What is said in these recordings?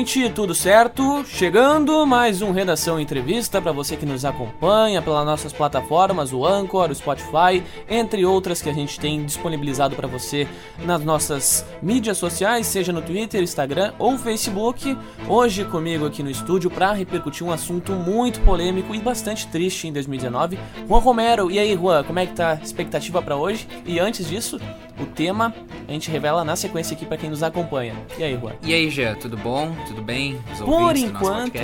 gente, tudo certo? Chegando mais um Redação Entrevista para você que nos acompanha pelas nossas plataformas, o Anchor, o Spotify, entre outras que a gente tem disponibilizado para você nas nossas mídias sociais, seja no Twitter, Instagram ou Facebook. Hoje comigo aqui no estúdio para repercutir um assunto muito polêmico e bastante triste em 2019, Juan Romero. E aí, Juan, como é que tá a expectativa para hoje? E antes disso, o tema a gente revela na sequência aqui para quem nos acompanha. E aí, Juan? E aí, Jean, tudo bom? Tudo bem? Os por enquanto,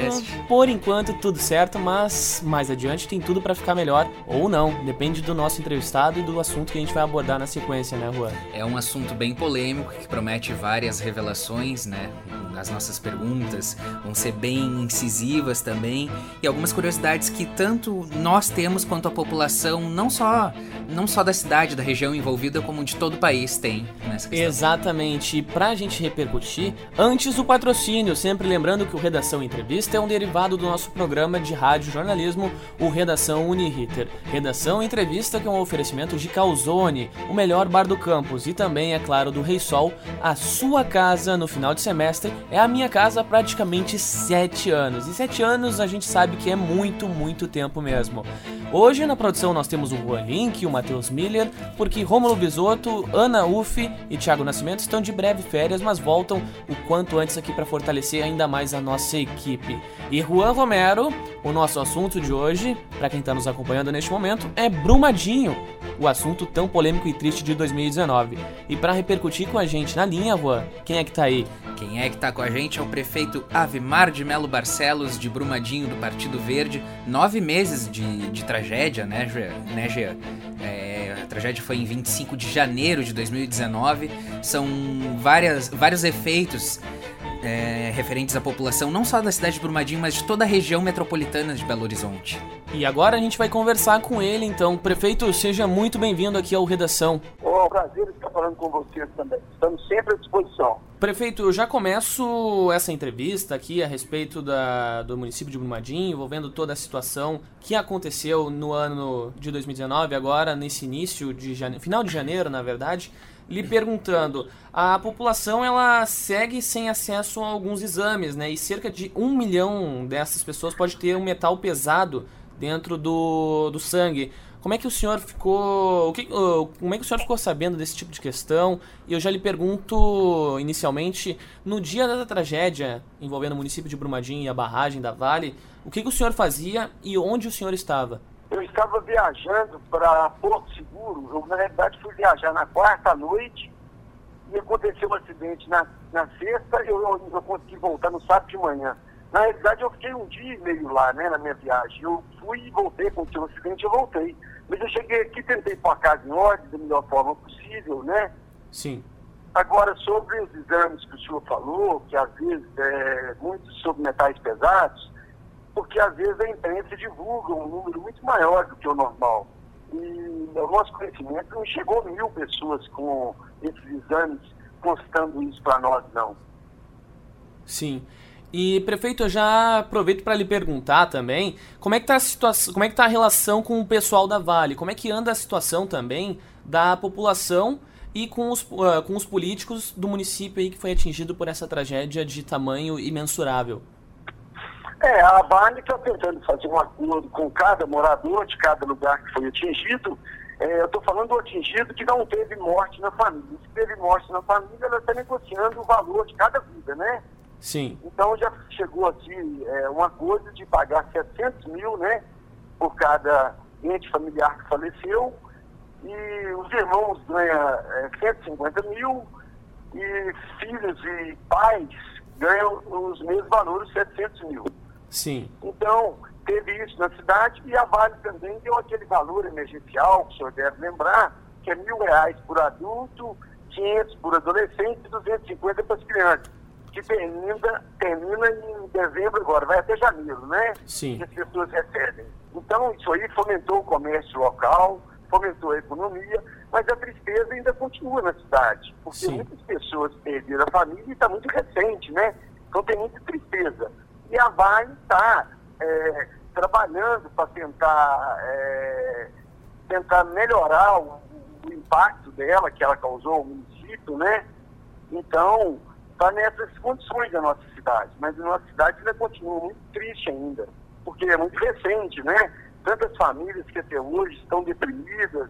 por enquanto tudo certo, mas mais adiante tem tudo para ficar melhor ou não, depende do nosso entrevistado e do assunto que a gente vai abordar na sequência, né, Juan? É um assunto bem polêmico que promete várias revelações, né? As nossas perguntas vão ser bem incisivas também e algumas curiosidades que tanto nós temos quanto a população, não só não só da cidade, da região envolvida, como de todo o país tem nessa questão. Exatamente. E pra gente repercutir, antes o patrocínio, sempre lembrando que o Redação Entrevista é um derivado do nosso programa de rádio jornalismo, o Redação Uniriter. Redação Entrevista que é um oferecimento de Calzone, o melhor bar do campus, e também, é claro, do Rei Sol, a sua casa no final de semestre é a minha casa há praticamente sete anos. E sete anos a gente sabe que é muito, muito tempo mesmo. Hoje na produção nós temos o Juan Link, o Matheus Miller, porque Romulo Bisotto, Ana Uff e Thiago Nascimento estão de breve férias, mas voltam o quanto antes aqui para fortalecer ainda mais a nossa equipe. E Juan Romero, o nosso assunto de hoje, para quem está nos acompanhando neste momento, é Brumadinho, o assunto tão polêmico e triste de 2019. E para repercutir com a gente na linha, Juan, quem é que tá aí? Quem é que tá com a gente é o prefeito Avimar de Melo Barcelos, de Brumadinho, do Partido Verde. Nove meses de, de tragédia, né, né Jean? É, a tragédia foi em 25 de janeiro de 2019. São várias, vários efeitos é, referentes à população, não só da cidade de Brumadinho, mas de toda a região metropolitana de Belo Horizonte. E agora a gente vai conversar com ele, então. Prefeito, seja muito bem-vindo aqui ao Redação. Oh, prazer estar falando com vocês também. Estamos sempre à disposição. Prefeito, eu já começo essa entrevista aqui a respeito da, do município de Brumadinho, envolvendo toda a situação que aconteceu no ano de 2019, agora nesse início de janeiro, final de janeiro, na verdade lhe perguntando: a população ela segue sem acesso a alguns exames, né? E cerca de um milhão dessas pessoas pode ter um metal pesado dentro do, do sangue. Como é que o senhor ficou? O que, como é que o senhor ficou sabendo desse tipo de questão? E eu já lhe pergunto inicialmente, no dia da tragédia envolvendo o município de Brumadinho e a barragem da Vale, o que, que o senhor fazia e onde o senhor estava? Eu estava viajando para Porto Seguro, eu na realidade fui viajar na quarta noite e aconteceu um acidente na, na sexta e eu, eu, eu consegui voltar no sábado de manhã. Na realidade eu fiquei um dia e meio lá, né, na minha viagem. Eu fui e voltei, aconteceu um acidente eu voltei. Mas eu cheguei aqui, tentei pôr a casa em ordem da melhor forma possível, né? Sim. Agora, sobre os exames que o senhor falou, que às vezes é muito sobre metais pesados, porque às vezes a imprensa divulga um número muito maior do que o normal. E o nosso conhecimento não chegou mil pessoas com esses exames constando isso para nós, não. Sim. E prefeito, eu já aproveito para lhe perguntar também, como é que está a situação, como é que tá a relação com o pessoal da Vale? Como é que anda a situação também da população e com os, uh, com os políticos do município aí que foi atingido por essa tragédia de tamanho imensurável? É, a Vale está tentando fazer um acordo com cada morador de cada lugar que foi atingido. É, eu estou falando do atingido que não teve morte na família. Se teve morte na família, ela está negociando o valor de cada vida, né? Sim. Então já chegou aqui é, um acordo de pagar 700 mil, né? Por cada ente familiar que faleceu. E os irmãos ganham é, 150 mil e filhos e pais ganham os mesmos valores, 700 mil. Sim. Então, teve isso na cidade e a Vale também deu aquele valor emergencial, que o senhor deve lembrar, que é mil reais por adulto, 500 por adolescente e 250 para as crianças, que termina, termina em dezembro agora, vai até janeiro, né? Sim. Que as pessoas recebem. Então, isso aí fomentou o comércio local, fomentou a economia, mas a tristeza ainda continua na cidade, porque Sim. muitas pessoas perderam a família e está muito recente, né? Então tem muita tristeza. E a Vale está é, trabalhando para tentar, é, tentar melhorar o, o, impacto dela, que ela causou ao município, né? Então, está nessas condições da nossa cidade mas a nossa cidade ainda continua muito triste ainda, porque é muito recente, né? Tantas famílias que até hoje estão deprimidas,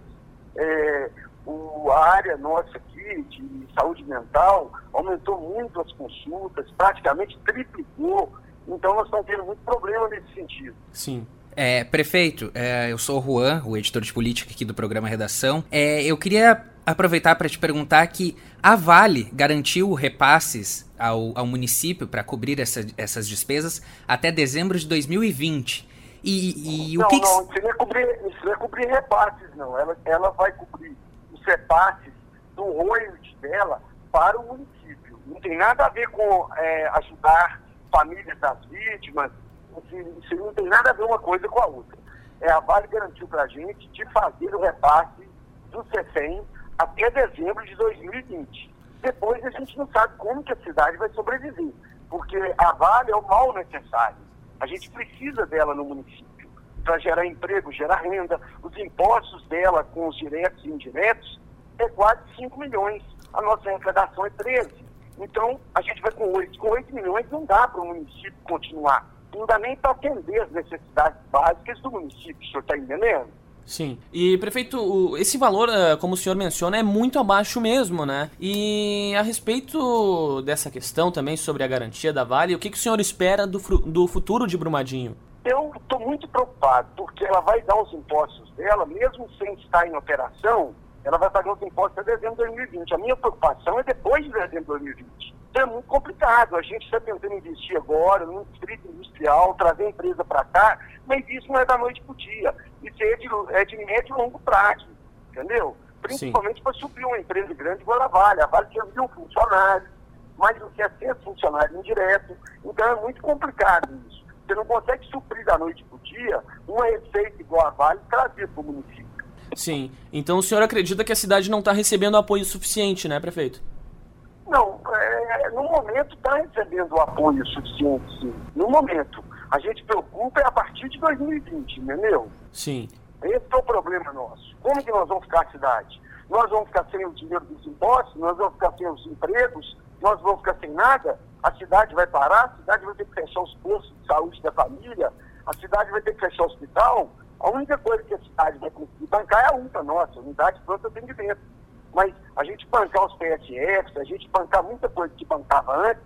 é, o, a área nossa aqui de saúde mental aumentou muito as consultas, praticamente triplicou, então nós estamos tendo muito problema nesse sentido. Sim. É, prefeito, é, eu sou o Juan, o editor de política aqui do programa Redação. É, eu queria aproveitar para te perguntar que a Vale garantiu repasses ao, ao município para cobrir essa, essas despesas até dezembro de 2020. E, e não, o que. Não, isso não, é cobrir, isso não é cobrir repasses, não. Ela, ela vai cobrir os repasses do royalties dela para o município. Não tem nada a ver com é, ajudar famílias das vítimas, isso não tem nada a ver uma coisa com a outra. É, a Vale garantiu para a gente de fazer o repasse do CEFEM até dezembro de 2020. Depois a gente não sabe como que a cidade vai sobreviver, porque a Vale é o mal necessário. A gente precisa dela no município para gerar emprego, gerar renda. Os impostos dela com os diretos e indiretos é quase 5 milhões. A nossa arrecadação é 13. Então, a gente vai com 8. Com 8 milhões não dá para o município continuar não dá nem para atender as necessidades básicas do município, o senhor está entendendo? Sim. E, prefeito, esse valor, eh, como o senhor menciona, é muito abaixo mesmo, né? E a respeito dessa questão também sobre a garantia da Vale, o que, que o senhor espera do, do futuro de Brumadinho? Eu estou muito preocupado, porque ela vai dar os impostos dela, mesmo sem estar em operação, ela vai pagar os impostos até dezembro de 2020. A minha preocupação é depois de dezembro de 2020 é muito complicado. A gente está tentando investir agora no distrito industrial, trazer a empresa para cá, mas isso não é da noite para o dia. Isso é de, é de médio e longo prazo, entendeu? Principalmente para suprir uma empresa grande igual a Vale. A Vale tinha mil funcionários, mais do que é ser funcionário indireto. Então é muito complicado isso. Você não consegue suprir da noite para o dia uma receita igual a Vale trazer para o município. Sim. Então o senhor acredita que a cidade não está recebendo apoio suficiente, né, prefeito? Não, é, no momento está recebendo apoio suficiente, sim. No momento. A gente preocupa é a partir de 2020, entendeu? Sim. Esse é o problema nosso. Como que nós vamos ficar a cidade? Nós vamos ficar sem o dinheiro dos impostos, nós vamos ficar sem os empregos, nós vamos ficar sem nada, a cidade vai parar, a cidade vai ter que fechar os postos de saúde da família, a cidade vai ter que fechar o hospital. A única coisa que a cidade vai conseguir bancar é a UPA nossa, Unidade de Pronto Atendimento. Mas a gente bancar os PSFs, a gente bancar muita coisa que bancava antes,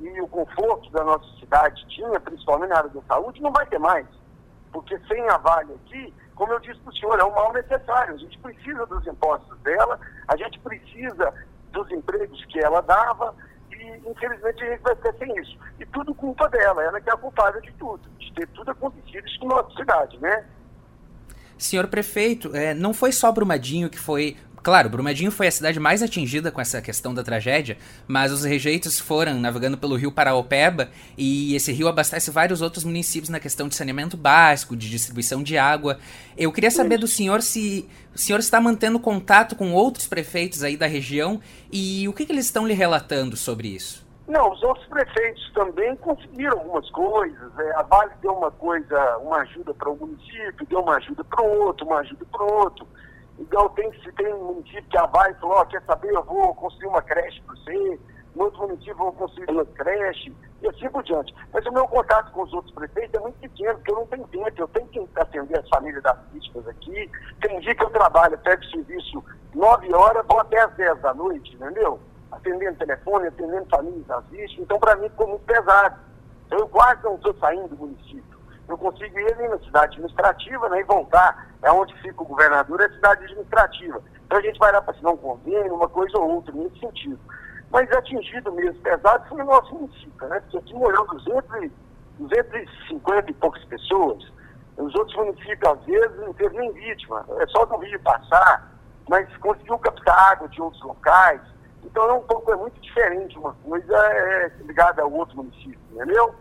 e o conforto da nossa cidade tinha, principalmente na área da saúde, não vai ter mais. Porque sem a Vale aqui, como eu disse para o senhor, é um mal necessário. A gente precisa dos impostos dela, a gente precisa dos empregos que ela dava, e infelizmente a gente vai ficar sem isso. E tudo culpa dela, ela que é a culpada de tudo, de ter tudo acontecido isso na nossa cidade, né? Senhor prefeito, é, não foi só Brumadinho que foi Claro, Brumadinho foi a cidade mais atingida com essa questão da tragédia, mas os rejeitos foram navegando pelo rio Paraopeba e esse rio abastece vários outros municípios na questão de saneamento básico, de distribuição de água. Eu queria saber do senhor se o senhor está mantendo contato com outros prefeitos aí da região e o que, que eles estão lhe relatando sobre isso. Não, os outros prefeitos também conseguiram algumas coisas. É, a Vale deu uma coisa, uma ajuda para o município, deu uma ajuda para o outro, uma ajuda para o outro. Então tem, se tem um município que a vai falou, oh, quer saber, eu vou construir uma creche para você, no outro município eu vou construir uma creche, e assim por diante. Mas o meu contato com os outros prefeitos é muito pequeno, porque eu não tenho tempo, eu tenho que atender as famílias das vítimas aqui. Tem dia que eu trabalho, pego serviço 9 horas, vou até às 10 da noite, entendeu? Atendendo telefone, atendendo famílias vítimas, então para mim ficou muito pesado. Então eu quase não estou saindo do município eu consigo ir na cidade administrativa né, e voltar. É onde fica o governador, é a cidade administrativa. Então a gente vai lá para assinar um convênio, uma coisa ou outra, nesse sentido. Mas atingido mesmo, pesado, foi o nosso município, né? Porque aqui morreu 200, 250 e poucas pessoas. Os outros municípios, às vezes, não teve nem vítima. É só do rio passar, mas conseguiu captar água de outros locais. Então é um pouco, é muito diferente uma coisa é, ligada ao outro município, entendeu?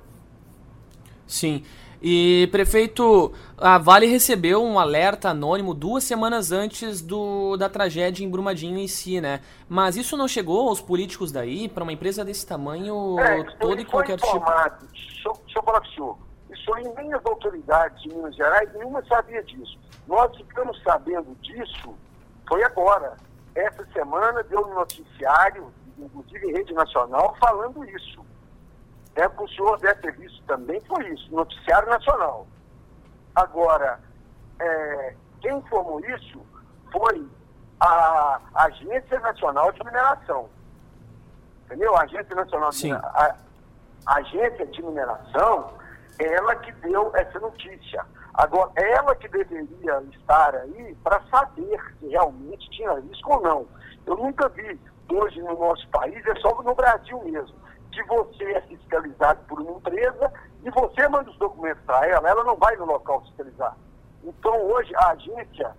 Sim. E, prefeito, a Vale recebeu um alerta anônimo duas semanas antes do, da tragédia em Brumadinho em si, né? Mas isso não chegou aos políticos daí, para uma empresa desse tamanho, é, todo e qualquer tipo? informado. tipo? Deixa, deixa eu falar para o senhor. Isso aí nem as autoridades de Minas Gerais, nenhuma sabia disso. Nós ficamos sabendo disso, foi agora. Essa semana deu um noticiário, inclusive em rede nacional, falando isso. É, o senhor deve ter visto também foi isso, noticiário nacional. Agora, é, quem informou isso foi a Agência Nacional de Mineração. Entendeu? A Agência Nacional de Mineração. A Agência de Mineração, ela que deu essa notícia. Agora, ela que deveria estar aí para saber se realmente tinha risco ou não. Eu nunca vi, hoje no nosso país, é só no Brasil mesmo, que você é fiscalizado por uma empresa e você manda os documentos para ela, ela não vai no local fiscalizar. Então, hoje, a agência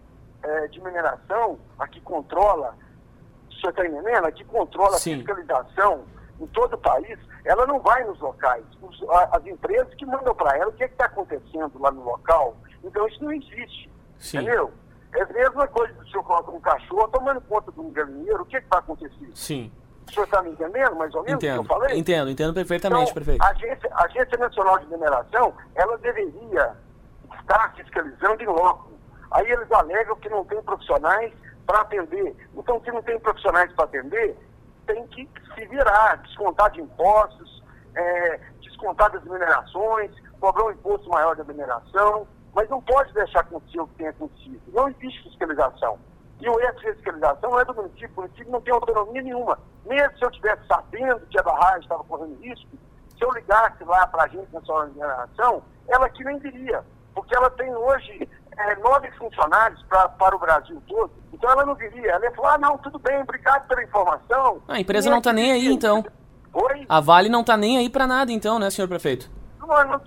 é, de mineração, a que controla, o senhor está entendendo? A que controla Sim. a fiscalização em todo o país, ela não vai nos locais. Os, a, as empresas que mandam para ela o que é está acontecendo lá no local. Então, isso não existe. Sim. Entendeu? É a mesma coisa do senhor coloca um cachorro tomando conta de um galinheiro, o que, é que vai acontecer? Sim. O senhor está me entendendo, mais ou menos, entendo, o que eu falei? Entendo, entendo perfeitamente, então, prefeito. A Agência, a Agência Nacional de Mineração, ela deveria estar fiscalizando em loco. Aí eles alegam que não tem profissionais para atender. Então, se não tem profissionais para atender, tem que se virar, descontar de impostos, é, descontar das minerações, cobrar um imposto maior da mineração, mas não pode deixar acontecer o que tem acontecido. Não existe fiscalização. E o erro de fiscalização não é do município, o município não tem autonomia nenhuma. Mesmo se eu estivesse sabendo que a barragem estava correndo risco, se eu ligasse lá para a Agência Nacional de Mineração, ela que nem viria, porque ela tem hoje é, nove funcionários pra, para o Brasil todo, então ela não viria. Ela ia falar, ah, não, tudo bem, obrigado pela informação. A empresa não está nem aí, então. Oi? A Vale não está nem aí para nada, então, né, senhor prefeito?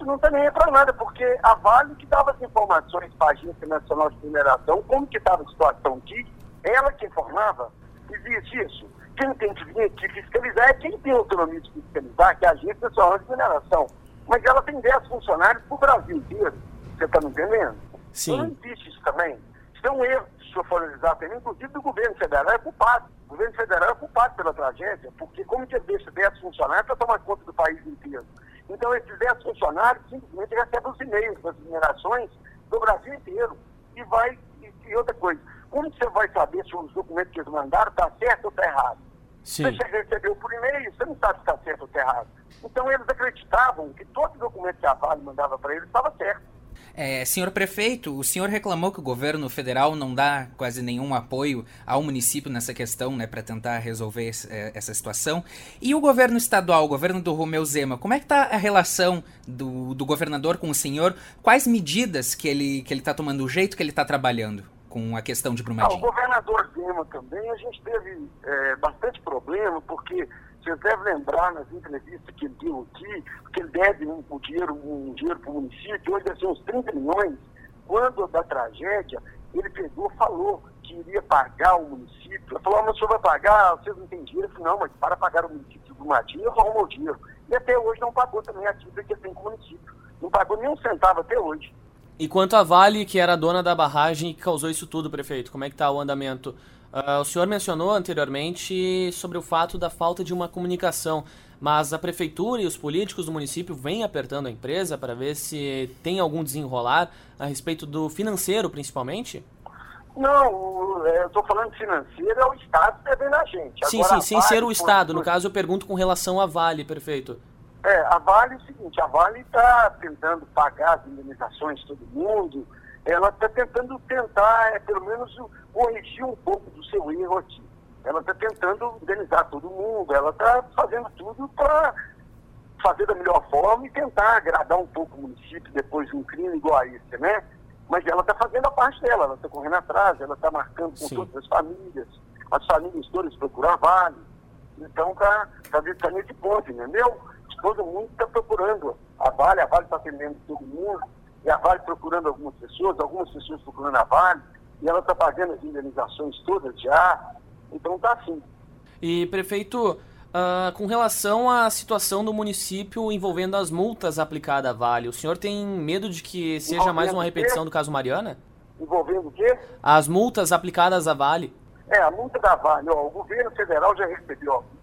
não está nem aí para nada, porque a Vale que dava as informações para a Agência Nacional de Mineração, como que estava a situação aqui, ela que informava, existe isso. Quem tem que vir aqui fiscalizar é quem tem autonomia de fiscalizar, que é a Agência Nacional de Mineração. Mas ela tem 10 funcionários para o Brasil inteiro. Você está me entendendo? Sim. Então não existe isso também. Isso é um erro, se eu for analisar também, inclusive do governo federal é culpado. O governo federal é culpado pela tragédia, porque como que deixa 10 funcionários para tomar conta do país inteiro? Então, esses 10 funcionários simplesmente recebem os e-mails das minerações do Brasil inteiro. E vai, e, e outra coisa, como você vai saber se os documentos que eles mandaram estão tá certo ou está errado? Sim. Você recebeu por e-mail, você não sabe se está certo ou está errado. Então, eles acreditavam que todo documento que a Vale mandava para eles estava certo. É, senhor prefeito, o senhor reclamou que o governo federal não dá quase nenhum apoio ao município nessa questão, né, para tentar resolver é, essa situação. E o governo estadual, o governo do Romeu Zema, como é que está a relação do, do governador com o senhor? Quais medidas que ele que ele está tomando, o jeito que ele está trabalhando com a questão de Brumadinho? Ah, o governador Zema também, a gente teve é, bastante problema, porque vocês devem lembrar nas entrevistas que ele deu aqui, que ele deve um, um dinheiro, um dinheiro para o município, hoje deve ser uns 30 milhões. Quando da tragédia, ele pegou, falou que iria pagar o município. Ele falou, ah, mas o senhor vai pagar, vocês não têm dinheiro? Falei, não, mas para pagar o município do Matinho, eu arrumo o dinheiro. E até hoje não pagou também a dívida que ele tem com o município. Não pagou nem um centavo até hoje. E quanto a Vale, que era a dona da barragem que causou isso tudo, prefeito, como é que está o andamento? Uh, o senhor mencionou anteriormente sobre o fato da falta de uma comunicação, mas a prefeitura e os políticos do município vêm apertando a empresa para ver se tem algum desenrolar a respeito do financeiro, principalmente? Não, é, eu estou falando financeiro, é o Estado devendo a gente. Sim, Agora, sim, sem vale, ser o Estado. Por... No caso, eu pergunto com relação à Vale, prefeito. É, a Vale é o seguinte, a Vale está tentando pagar as indenizações de todo mundo, ela está tentando tentar, é, pelo menos, corrigir um pouco do seu erro aqui. Ela está tentando indenizar todo mundo, ela está fazendo tudo para fazer da melhor forma e tentar agradar um pouco o município depois de um crime igual a esse, né? Mas ela está fazendo a parte dela, ela está correndo atrás, ela está marcando com Sim. todas as famílias, as famílias todas procuram a Vale. Então está tá, tá nesse ponto, entendeu? Todo mundo está procurando a Vale, a Vale está atendendo todo mundo e a Vale procurando algumas pessoas, algumas pessoas procurando a Vale, e ela está pagando as indenizações todas já, então está assim. E, prefeito, uh, com relação à situação do município envolvendo as multas aplicadas à Vale, o senhor tem medo de que seja envolvendo mais uma repetição do caso Mariana? Envolvendo o quê? As multas aplicadas à Vale. É, a multa da Vale, ó, o governo federal já recebeu multa,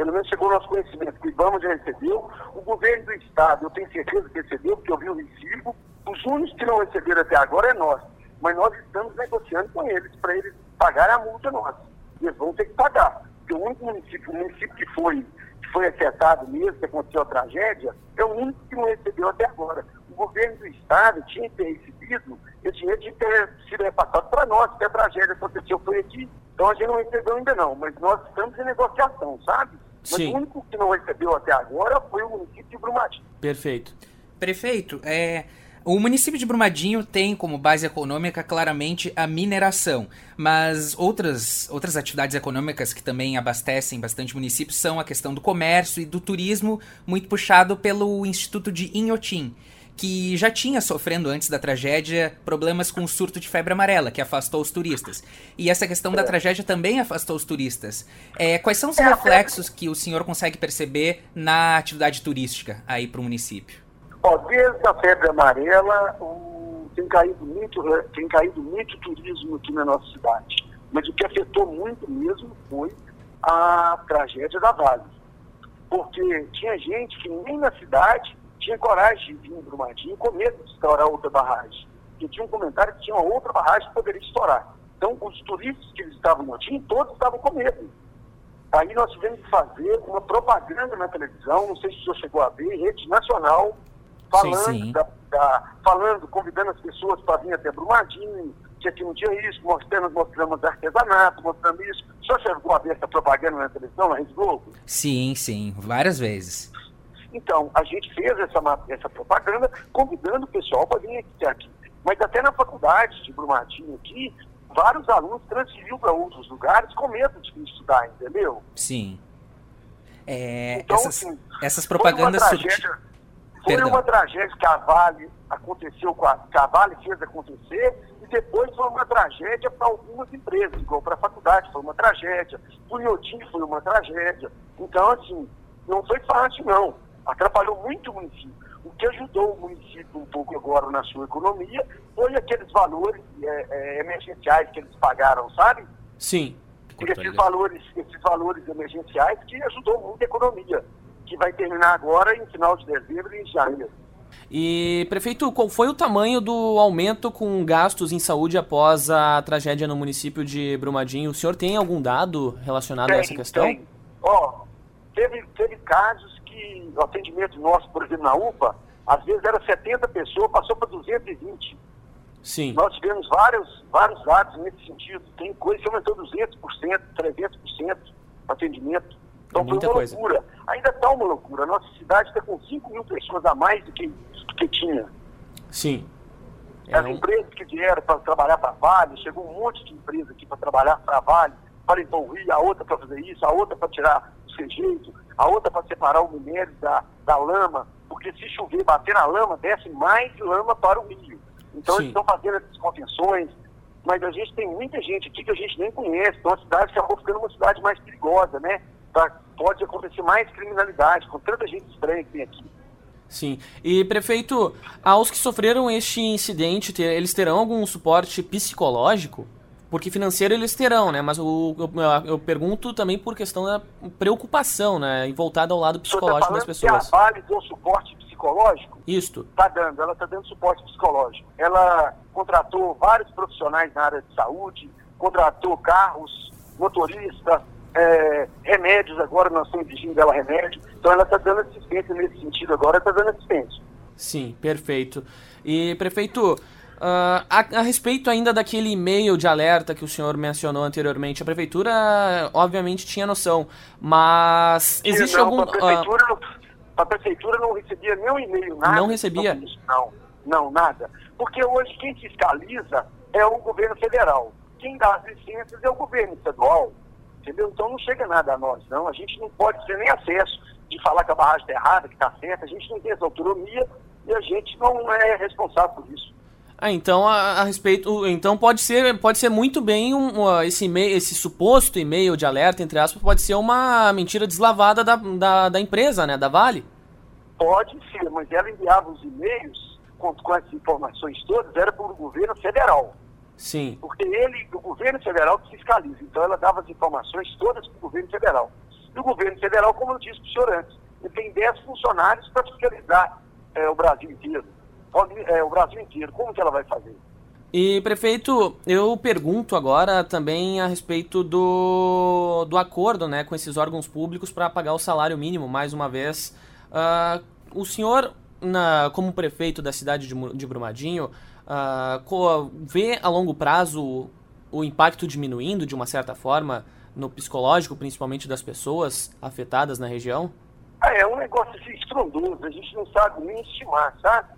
pelo menos chegou ao nosso conhecimento, que o IBAMA já recebeu, o governo do Estado, eu tenho certeza que recebeu, porque eu vi o recibo, os únicos que não receberam até agora é nós, mas nós estamos negociando com eles para eles pagarem a multa nossa. Eles vão ter que pagar, porque o único município, o município que foi, que foi afetado mesmo, que aconteceu a tragédia, é o único que não recebeu até agora. O governo do Estado tinha que ter recebido, dinheiro tinha que ter sido repassado para nós, porque a tragédia aconteceu foi aqui. Então a gente não recebeu ainda não, mas nós estamos em negociação, sabe? Mas Sim. o único que não recebeu até agora foi o município de Brumadinho. Perfeito. Prefeito, é, o município de Brumadinho tem como base econômica claramente a mineração, mas outras, outras atividades econômicas que também abastecem bastante municípios são a questão do comércio e do turismo, muito puxado pelo Instituto de Inhotim, que já tinha sofrendo antes da tragédia problemas com o surto de febre amarela, que afastou os turistas. E essa questão da tragédia também afastou os turistas. É, quais são os reflexos que o senhor consegue perceber na atividade turística aí para o município? Ó, desde a febre amarela, o- tem, caído muito, tem caído muito turismo aqui na nossa cidade. Mas o que afetou muito mesmo foi a tragédia da Vale. Porque tinha gente que nem na cidade tinha coragem de vir em Brumadinho com medo de estourar outra barragem. Porque tinha um comentário que tinha uma outra barragem que poderia estourar. Então, os turistas que eles estavam no Motim, todos estavam com medo. Aí nós tivemos que fazer uma propaganda na televisão, não sei se o senhor chegou a ver, rede nacional, falando, Sim, sim. Da, da- falando convidando as pessoas para vir até Brumadinho, que aqui não tinha isso, mostrando, mostramos artesanato, mostrando isso. O senhor chegou a ver essa propaganda na televisão, na Rede Globo? Sim, sim, várias vezes. Então, a gente fez essa, essa propaganda convidando o pessoal para vir aqui, aqui. Mas até na faculdade de Brumadinho aqui, vários alunos transferiram para outros lugares com medo de estudar, entendeu? Sim. É, Então, essas, assim, essas Foi propagandas uma surti- tragédia, foi Perdão. uma tragédia que a Vale aconteceu com a, que a Vale fez acontecer e depois foi uma tragédia para algumas empresas, igual para a faculdade foi uma tragédia, para o Iotim foi uma tragédia. Então, assim, não foi fácil, não. Atrapalhou muito o município. O que ajudou o município um pouco agora na sua economia foi aqueles valores é, é, emergenciais que eles pagaram, sabe? Sim. E esses valores, esses valores emergenciais que ajudou muito a economia, que vai terminar agora em final de dezembro e em janeiro. E, prefeito, qual foi o tamanho do aumento com gastos em saúde após a tragédia no município de Brumadinho? O senhor tem algum dado relacionado a essa questão? tem. Ó, teve, teve casos que o atendimento nosso, por exemplo, na UPA, às vezes era 70 pessoas, passou para 220. Sim. Nós tivemos vários, vários dados nesse sentido. Tem coisa que aumentou 200%, 300% o atendimento. Então É foi uma coisa. loucura. Ainda está uma loucura. A nossa cidade está com 5 mil pessoas a mais do que, do que tinha. Sim. É As empresas que vieram para trabalhar para Vale, chegou um monte de empresa aqui para trabalhar para Vale, para envolver, a outra para fazer isso, a outra para tirar o rejeito, a outra para separar o minério da, da lama, porque se chover, bater na lama, desce mais lama para o milho. Então Sim. eles estão fazendo essas convenções, mas a gente tem muita gente aqui que a gente nem conhece, então a cidade acabou ficando uma cidade mais perigosa, né? Tá- pode acontecer mais criminalidade, com tanta gente estranha que tem aqui. Sim. E, prefeito, aos que sofreram este incidente, ter- eles terão algum suporte psicológico? Porque financeiro eles terão, né? Mas o- eu, eu pergunto também por questão da preocupação, né? E voltada ao lado tá psicológico das falando que a pessoas. Vale deu suporte psicológico? Isto. está dando, ela está dando suporte psicológico. Ela contratou vários profissionais na área de saúde, contratou carros, motoristas, é, remédios, agora nós estamos exigindo dela remédio, então ela está dando assistência nesse sentido agora, está dando assistência. Sim, perfeito. E, prefeito, ah, a, a respeito ainda daquele e-mail de alerta que o senhor mencionou anteriormente, a prefeitura, obviamente, tinha noção, mas existe não, algum... A prefeitura, não- a prefeitura não recebia nenhum e-mail, nada. Não recebia? Não, não, nada. Porque hoje quem fiscaliza é o governo federal. Quem dá as licenças é o governo estadual. Entendeu? Então não chega nada a nós, não. A gente não pode ter nem acesso de falar que a barragem está errada, que está certa. A gente não tem essa autonomia e a gente não é responsável por isso. Ah, então a, a respeito, então pode ser, pode ser muito bem um, uh, esse e-mail, esse suposto e-mail de alerta entre aspas, pode ser uma mentira deslavada da, da, da empresa, né, da Vale. Pode ser, mas ela enviava os e-mails com, com essas informações todas, era para o governo federal. Sim, Porque ele, o governo federal que fiscaliza. Então ela dava as informações todas para o governo federal. E o governo federal, como eu disse para o senhor antes, ele tem 10 funcionários para fiscalizar eh, o Brasil inteiro. Pode- eh, o Brasil inteiro. Como que ela vai fazer? E, prefeito, eu pergunto agora também a respeito do, do acordo né, com esses órgãos públicos para pagar o salário mínimo, mais uma vez. Uh, o senhor, na, como prefeito da cidade de, de Brumadinho, uh, vê a longo prazo o impacto diminuindo de uma certa forma no psicológico, principalmente das pessoas afetadas na região? Ah, é um negócio assim, estrondoso, a gente não sabe nem estimar, sabe?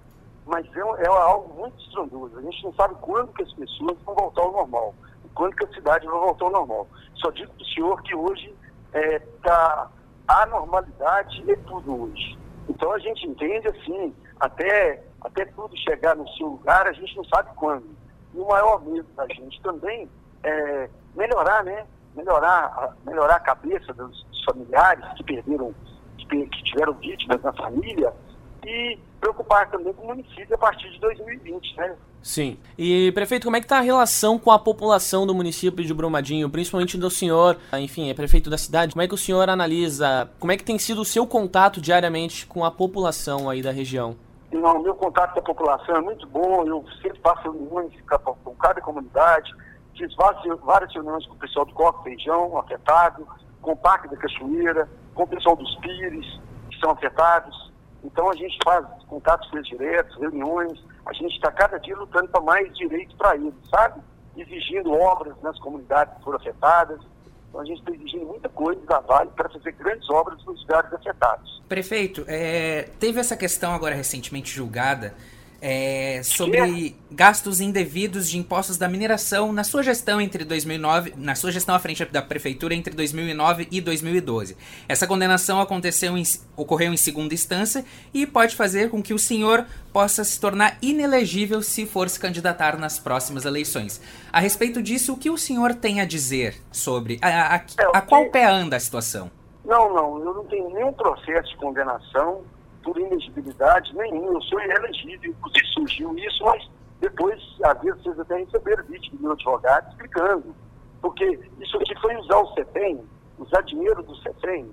Mas é, é algo muito estrondoso. A gente não sabe quando que as pessoas vão voltar ao normal, quando que a cidade vai voltar ao normal. Só digo para o senhor que hoje está é, tá, a normalidade é tudo hoje. Então a gente entende assim, até, até tudo chegar no seu lugar, a gente não sabe quando. E o maior medo da gente também é melhorar, né? Melhorar, melhorar a cabeça dos familiares que perderam, que, que tiveram vítimas na família e preocupar também com o município a partir de 2020, né? Sim. E, prefeito, como é que está a relação com a população do município de Brumadinho, principalmente do senhor, enfim, é prefeito da cidade, como é que o senhor analisa, como é que tem sido o seu contato diariamente com a população aí da região? Não, meu contato com a população é muito bom, eu sempre faço reuniões com cada comunidade, fiz várias reuniões com o pessoal do Coco Feijão, afetado, com o Parque da Cachoeira, com o pessoal dos Pires, que são afetados, então a gente faz contatos diretos, reuniões, a gente está cada dia lutando para mais direitos para eles, sabe? Exigindo obras nas comunidades que foram afetadas. Então a gente está exigindo muita coisa da Vale para fazer grandes obras nos lugares afetados. Prefeito, é, teve essa questão agora recentemente julgada é, sobre gastos indevidos de impostos da mineração na sua gestão entre 2009, na sua gestão à frente da prefeitura entre 2009 e 2012. Essa condenação aconteceu em, ocorreu em segunda instância e pode fazer com que o senhor possa se tornar inelegível se for se candidatar nas próximas eleições. A respeito disso, o que o senhor tem a dizer sobre a, a, a, é, a qual pé anda a situação? Não, não, eu não tenho nenhum processo de condenação por inelegibilidade nenhuma. Eu sou inelegível, inclusive surgiu isso, mas depois, às vezes, vocês até receberam vídeo do meu advogado explicando. Porque isso aqui foi usar o CETEM, usar dinheiro do CETEM,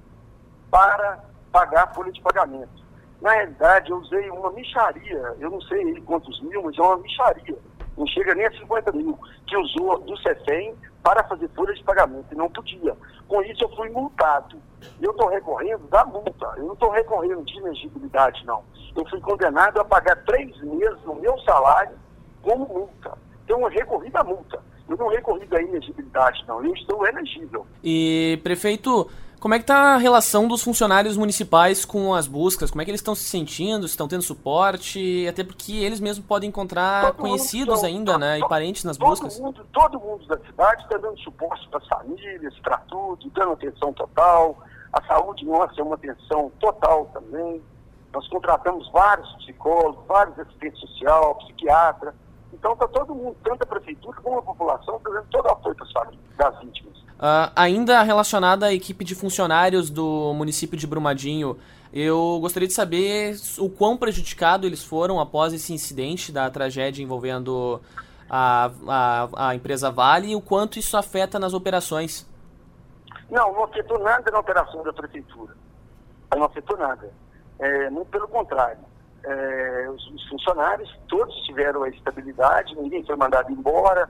para pagar a folha de pagamento. Na realidade, eu usei uma micharia, eu não sei quantos mil, mas é uma micharia. Não chega nem a 50 mil, que usou do CETEM para fazer folha de pagamento, e não podia. Com isso, eu fui multado. Eu estou recorrendo da multa, eu não estou recorrendo de inegibilidade, não. Eu fui condenado a pagar três meses do meu salário como multa. Então, eu recorri da multa. Eu não recorri da inegibilidade, não. Eu estou elegível. E, prefeito, como é que está a relação dos funcionários municipais com as buscas? Como é que eles estão se sentindo? Estão tendo suporte? Até porque eles mesmos podem encontrar todo conhecidos ainda, né? E parentes nas todo buscas. Mundo, todo mundo da cidade está dando suporte para as famílias, para tudo, dando atenção total. A saúde nossa é uma atenção total também. Nós contratamos vários psicólogos, vários assistentes social, psiquiatra. Então está todo mundo, tanto a prefeitura como a população, dando todo o apoio para as famílias, das vítimas. Uh, ainda relacionada à equipe de funcionários do município de Brumadinho, eu gostaria de saber o quão prejudicado eles foram após esse incidente da tragédia envolvendo a, a, a empresa Vale e o quanto isso afeta nas operações. Não, não afetou nada na operação da prefeitura. Não afetou nada. É, muito pelo contrário. É, os, os funcionários todos tiveram a estabilidade, ninguém foi mandado embora,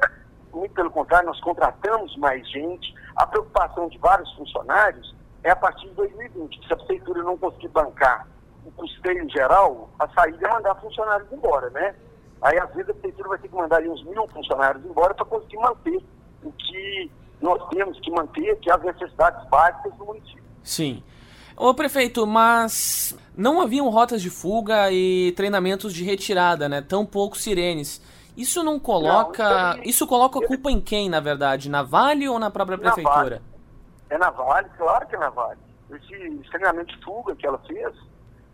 muito pelo contrário, nós contratamos mais gente. A preocupação de vários funcionários é a partir de 2020. Se a prefeitura não conseguir bancar o custeio geral, a saída é mandar funcionários embora, né? Aí, às vezes, a prefeitura vai ter que mandar uns mil funcionários embora para conseguir manter o que nós temos que manter, que é as necessidades básicas do município. Sim. Ô prefeito, mas não haviam rotas de fuga e treinamentos de retirada, né? Tão poucos sirenes. Isso não coloca. Não, isso coloca a culpa em quem, na verdade? Na Vale ou na própria prefeitura? Na vale. É na Vale, claro que é na Vale. Esse treinamento de fuga que ela fez,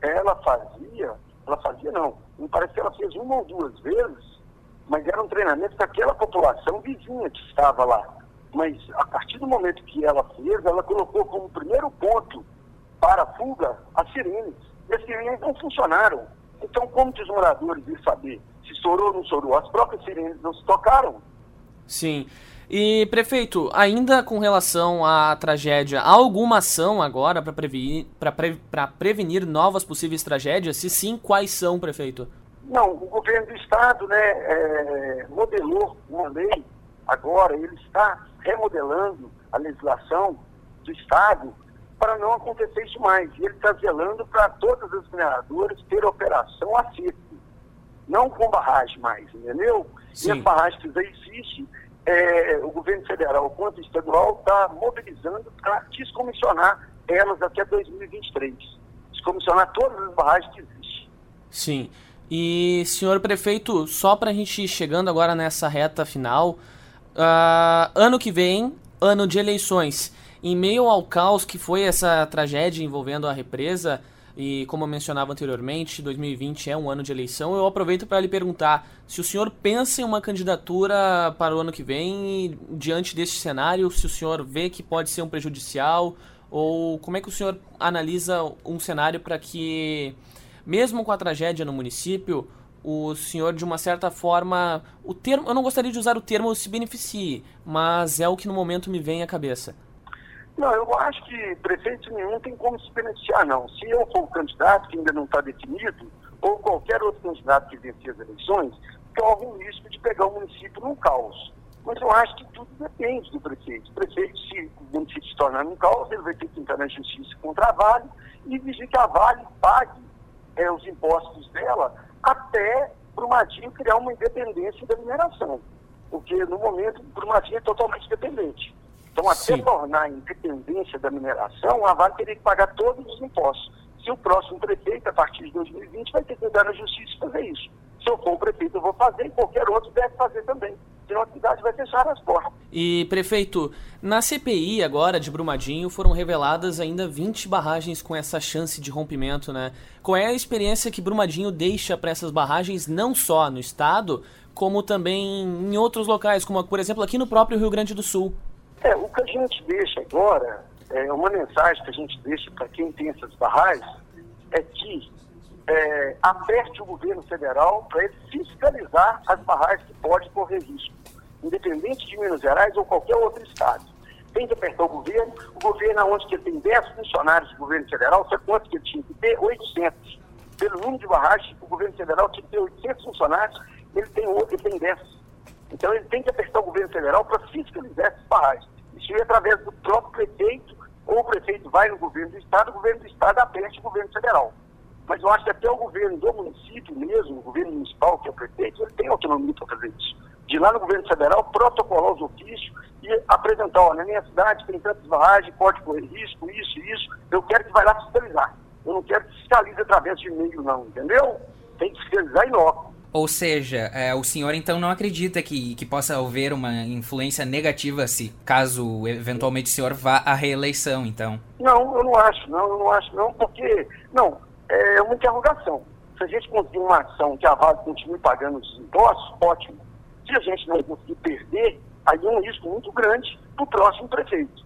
ela fazia, ela fazia não, não parece que ela fez uma ou duas vezes, mas era um treinamento para aquela população vizinha que estava lá. Mas a partir do momento que ela fez, ela colocou como primeiro ponto para a fuga as sirenes. E as sirenes não funcionaram. Então, como que os moradores iam saber se estourou ou não estourou? As próprias sirenes não se tocaram. Sim. E, prefeito, ainda com relação à tragédia, há alguma ação agora para prevenir, pre, prevenir novas possíveis tragédias? Se sim, quais são, prefeito? Não, o governo do Estado né, é, modelou uma lei, agora ele está remodelando a legislação do Estado para não acontecer isso mais. E ele está zelando para todas as mineradoras ter operação a seco, não com barragem mais, entendeu? Sim. E as barragens que já existem, é, o governo federal quanto estadual está mobilizando para descomissionar elas até 2023. Descomissionar todas as barragens que existem. Sim. E, senhor prefeito, só para a gente ir chegando agora nessa reta final, uh, ano que vem, ano de eleições, em meio ao caos que foi essa tragédia envolvendo a represa, e como eu mencionava anteriormente, 2020 é um ano de eleição, eu aproveito para lhe perguntar se o senhor pensa em uma candidatura para o ano que vem, diante desse cenário, se o senhor vê que pode ser um prejudicial, ou como é que o senhor analisa um cenário para que mesmo com a tragédia no município, o senhor, de uma certa forma, o termo, eu não gostaria de usar o termo se beneficie, mas é o que no momento me vem à cabeça. Não, eu acho que prefeito nenhum tem como se beneficiar, não. Se eu for um candidato que ainda não está definido, ou qualquer outro candidato que vencer as eleições, corre o risco de pegar o município num caos. Mas eu acho que tudo depende do prefeito. O prefeito, se o município se tornar num caos, ele vai ter que entrar na justiça contra a Vale e exigir que a Vale pague é, os impostos dela até Brumadinho criar uma independência da mineração. Porque no momento Brumadinho é totalmente dependente. Então, até Sim. tornar a independência da mineração, a Vale teria que pagar todos os impostos. Se o próximo prefeito, a partir de 2020, vai ter que entrar na justiça e fazer isso. Se eu for o prefeito, eu vou fazer e qualquer outro deve fazer também senão a cidade vai fechar as portas. E, prefeito, na CPI agora de Brumadinho foram reveladas ainda 20 barragens com essa chance de rompimento, né? Qual é a experiência que Brumadinho deixa para essas barragens, não só no estado, como também em outros locais, como por exemplo aqui no próprio Rio Grande do Sul? É, o que a gente deixa agora, é uma mensagem que a gente deixa para quem tem essas barragens, é que é, aperte o governo federal para ele fiscalizar as barragens que podem correr risco, independente de Minas Gerais ou qualquer outro estado. Tem que apertar o governo, o governo onde que tem 10 funcionários do governo federal, sabe quanto que ele tinha que ter? 800. Pelo número de barragens, o governo federal tinha que ter 800 funcionários, ele tem, ele tem 10. Então ele tem que apertar o governo federal para fiscalizar essas barragens. Isso é através do próprio prefeito, ou o prefeito vai no governo do estado, o governo do estado aperte o governo federal. Mas eu acho que até o governo do município mesmo, o governo municipal, que é o prefeito, ele tem autonomia para fazer isso. De lá no governo federal, protocolar os ofícios e apresentar, olha, na minha cidade tem tantas barragens, pode correr risco, isso isso, eu quero que vai lá fiscalizar. Eu não quero que fiscalize através de e-mail, não, entendeu? Tem que fiscalizar em loco. Ou seja, é, o senhor então não acredita que, que possa haver uma influência negativa se caso eventualmente o senhor vá à reeleição, então? Não, eu não acho, não, eu não acho não, porque, não, é uma interrogação. Se a gente conseguir uma ação que a Vale continue pagando os impostos, ótimo. Se a gente não conseguir perder, aí é um risco muito grande para o próximo prefeito.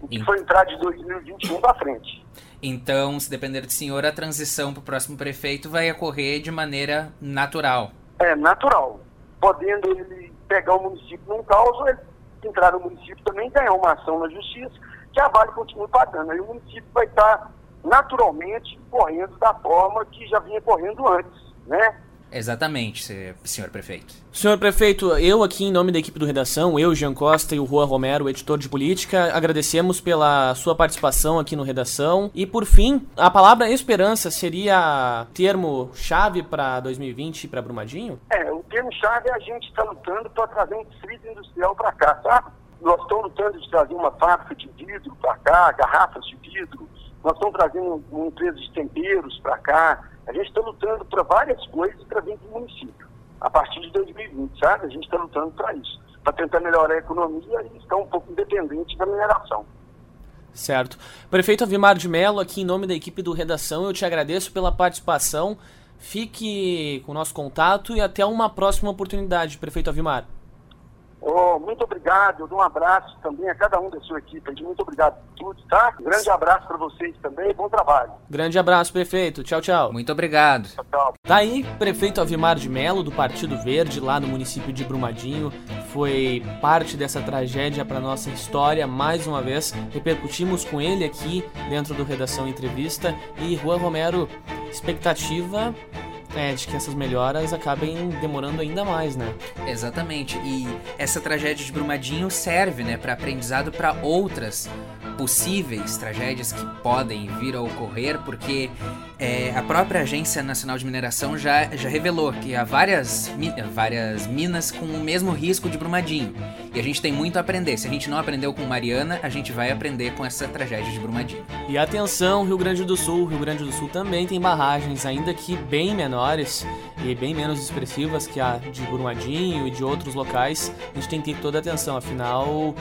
O que foi entrar de 2021 para frente. Então, se depender do senhor, a transição para o próximo prefeito vai ocorrer de maneira natural. É, natural. Podendo ele pegar o município num caos, ele entrar no município também ganhar uma ação na justiça, que a Vale continue pagando. Aí o município vai estar naturalmente correndo da forma que já vinha correndo antes, né? Exatamente, senhor prefeito. Senhor prefeito, eu aqui em nome da equipe do Redação, eu, Jean Costa e o Juan Romero, editor de política, agradecemos pela sua participação aqui no Redação. E por fim, a palavra esperança seria termo-chave para 2020 e para Brumadinho? É, o termo-chave é a gente estar tá lutando para trazer um distrito industrial para cá, sabe? Nós estamos lutando de trazer uma fábrica de vidro para cá, garrafas de vidro, nós estamos trazendo uma empresa de temperos para cá. A gente está lutando para várias coisas para dentro do município, a partir de 2020, sabe? A gente está lutando para isso, para tentar melhorar a economia e estar um pouco independente da mineração. Certo. Prefeito Avimar de Mello, aqui em nome da equipe do Redação, eu te agradeço pela participação. Fique com o nosso contato e até uma próxima oportunidade, Prefeito Avimar. Oh, muito obrigado, eu dou um abraço também a cada um da sua equipe. Muito obrigado por tudo, tá? Grande abraço para vocês também, bom trabalho. Grande abraço, prefeito. Tchau, tchau. Muito obrigado. Tchau, tchau. Tá aí, prefeito Avimar de Melo, do Partido Verde, lá no município de Brumadinho. Foi parte dessa tragédia para nossa história, mais uma vez. Repercutimos com ele aqui dentro do Redação Entrevista. E Juan Romero, expectativa é, de que essas melhoras acabem demorando ainda mais, né? Exatamente. E essa tragédia de Brumadinho serve, né, para aprendizado para outras possíveis tragédias que podem vir a ocorrer, porque é, a própria Agência Nacional de Mineração já, já revelou que há várias, várias minas com o mesmo risco de Brumadinho. E a gente tem muito a aprender. Se a gente não aprendeu com Mariana, a gente vai aprender com essa tragédia de Brumadinho. E atenção, Rio Grande do Sul. Rio Grande do Sul também tem barragens, ainda que bem menores e bem menos expressivas que a de Brumadinho e de outros locais. A gente tem que ter toda a atenção, afinal,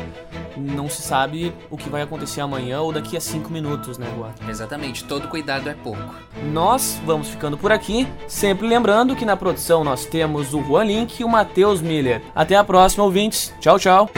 não se sabe o que vai acontecer amanhã ou daqui a cinco minutos, né, Juan? Exatamente, todo cuidado é pouco. Nós vamos ficando por aqui, sempre lembrando que na produção nós temos o Juan Link e o Matheus Miller. Até a próxima, ouvintes. Tchau, tchau.